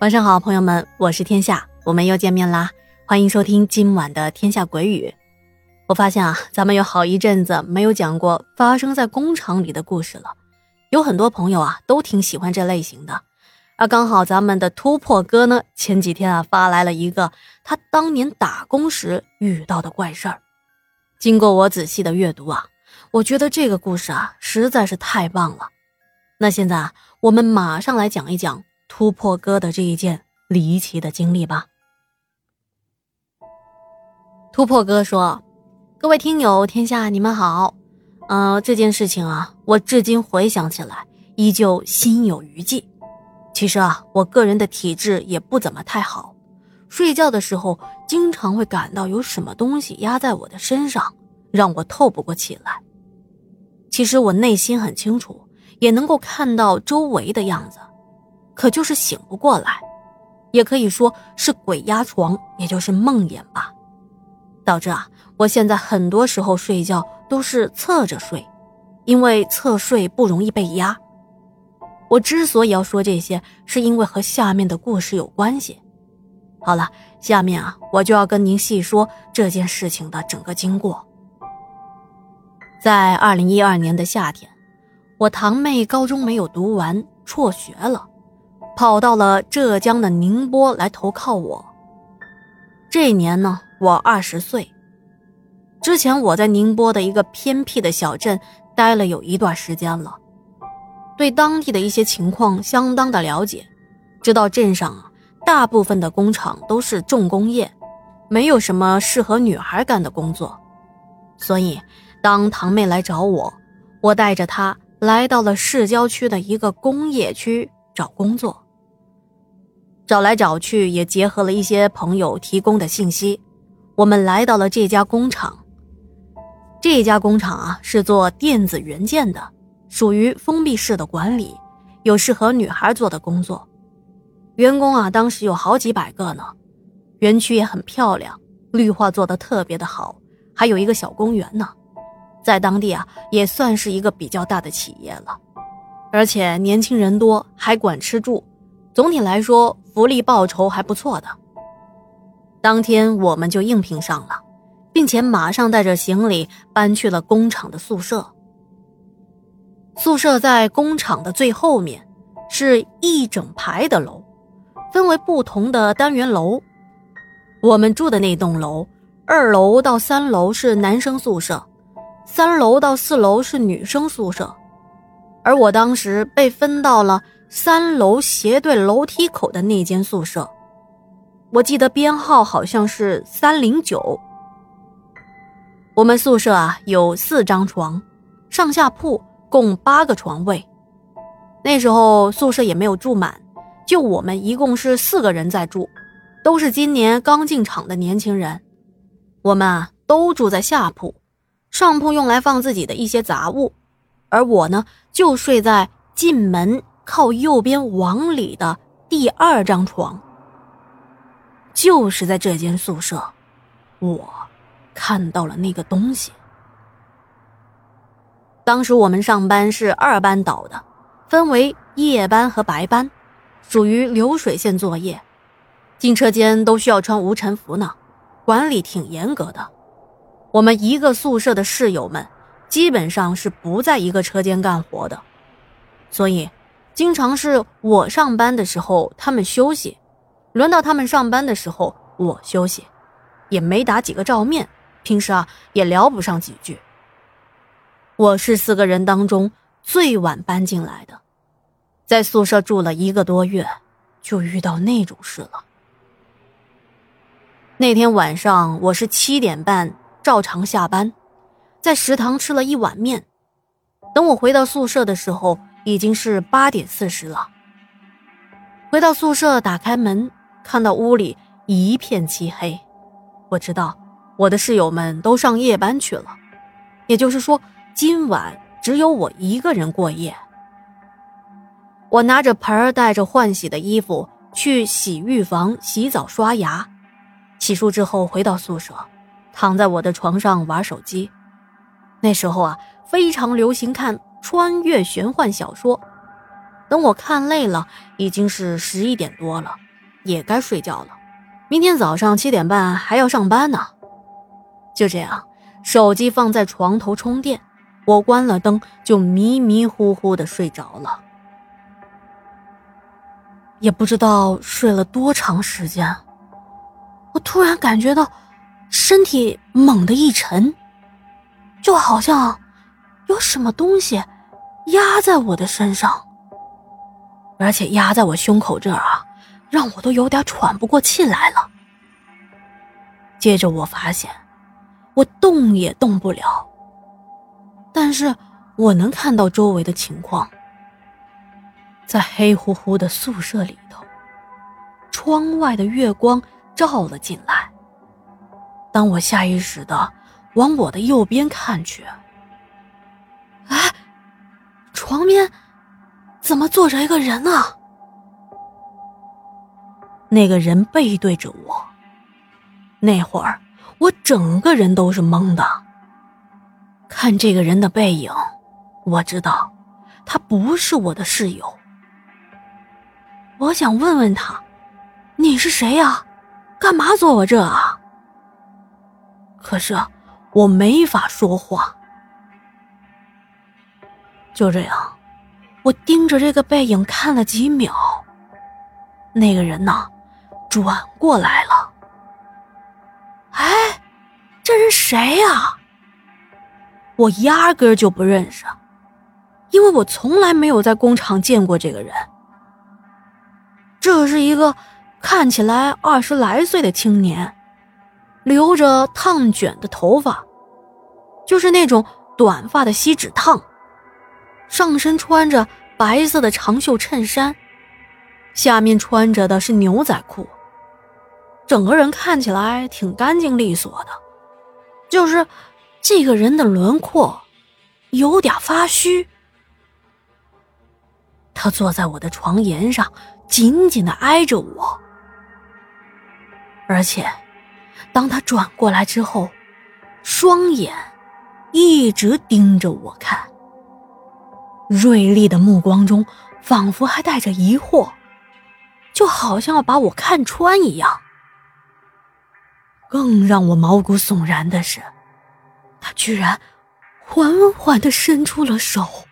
晚上好，朋友们，我是天下，我们又见面啦，欢迎收听今晚的《天下鬼语》。我发现啊，咱们有好一阵子没有讲过发生在工厂里的故事了，有很多朋友啊都挺喜欢这类型的。而刚好咱们的突破哥呢，前几天啊发来了一个他当年打工时遇到的怪事儿。经过我仔细的阅读啊，我觉得这个故事啊实在是太棒了。那现在啊，我们马上来讲一讲。突破哥的这一件离奇的经历吧。突破哥说：“各位听友，天下你们好。呃，这件事情啊，我至今回想起来，依旧心有余悸。其实啊，我个人的体质也不怎么太好，睡觉的时候经常会感到有什么东西压在我的身上，让我透不过气来。其实我内心很清楚，也能够看到周围的样子。”可就是醒不过来，也可以说是鬼压床，也就是梦魇吧，导致啊，我现在很多时候睡觉都是侧着睡，因为侧睡不容易被压。我之所以要说这些，是因为和下面的故事有关系。好了，下面啊，我就要跟您细说这件事情的整个经过。在二零一二年的夏天，我堂妹高中没有读完，辍学了。跑到了浙江的宁波来投靠我。这年呢，我二十岁。之前我在宁波的一个偏僻的小镇待了有一段时间了，对当地的一些情况相当的了解，知道镇上啊大部分的工厂都是重工业，没有什么适合女孩干的工作。所以，当堂妹来找我，我带着她来到了市郊区的一个工业区找工作。找来找去，也结合了一些朋友提供的信息，我们来到了这家工厂。这家工厂啊是做电子元件的，属于封闭式的管理，有适合女孩做的工作。员工啊，当时有好几百个呢。园区也很漂亮，绿化做的特别的好，还有一个小公园呢。在当地啊，也算是一个比较大的企业了，而且年轻人多，还管吃住。总体来说，福利报酬还不错的。当天我们就应聘上了，并且马上带着行李搬去了工厂的宿舍。宿舍在工厂的最后面，是一整排的楼，分为不同的单元楼。我们住的那栋楼，二楼到三楼是男生宿舍，三楼到四楼是女生宿舍，而我当时被分到了。三楼斜对楼梯口的那间宿舍，我记得编号好像是三零九。我们宿舍啊有四张床，上下铺共八个床位。那时候宿舍也没有住满，就我们一共是四个人在住，都是今年刚进厂的年轻人。我们啊都住在下铺，上铺用来放自己的一些杂物，而我呢就睡在进门。靠右边往里的第二张床，就是在这间宿舍，我看到了那个东西。当时我们上班是二班倒的，分为夜班和白班，属于流水线作业，进车间都需要穿无尘服呢，管理挺严格的。我们一个宿舍的室友们基本上是不在一个车间干活的，所以。经常是我上班的时候他们休息，轮到他们上班的时候我休息，也没打几个照面，平时啊也聊不上几句。我是四个人当中最晚搬进来的，在宿舍住了一个多月，就遇到那种事了。那天晚上我是七点半照常下班，在食堂吃了一碗面，等我回到宿舍的时候。已经是八点四十了。回到宿舍，打开门，看到屋里一片漆黑。我知道我的室友们都上夜班去了，也就是说，今晚只有我一个人过夜。我拿着盆儿，带着换洗的衣服去洗浴房洗澡刷牙。洗漱之后回到宿舍，躺在我的床上玩手机。那时候啊，非常流行看。穿越玄幻小说，等我看累了，已经是十一点多了，也该睡觉了，明天早上七点半还要上班呢。就这样，手机放在床头充电，我关了灯，就迷迷糊糊的睡着了。也不知道睡了多长时间，我突然感觉到身体猛地一沉，就好像有什么东西压在我的身上，而且压在我胸口这儿啊，让我都有点喘不过气来了。接着我发现，我动也动不了，但是我能看到周围的情况。在黑乎乎的宿舍里头，窗外的月光照了进来。当我下意识的往我的右边看去，床边怎么坐着一个人啊？那个人背对着我。那会儿我整个人都是懵的。看这个人的背影，我知道他不是我的室友。我想问问他，你是谁呀？干嘛坐我这啊？可是我没法说话。就这样，我盯着这个背影看了几秒。那个人呢，转过来了。哎，这人谁呀？我压根就不认识，因为我从来没有在工厂见过这个人。这是一个看起来二十来岁的青年，留着烫卷的头发，就是那种短发的锡纸烫，上身穿着白色的长袖衬衫，下面穿着的是牛仔裤，整个人看起来挺干净利索的，就是这个人的轮廓有点发虚。他坐在我的床沿上。紧紧的挨着我，而且，当他转过来之后，双眼一直盯着我看，锐利的目光中仿佛还带着疑惑，就好像要把我看穿一样。更让我毛骨悚然的是，他居然缓缓的伸出了手。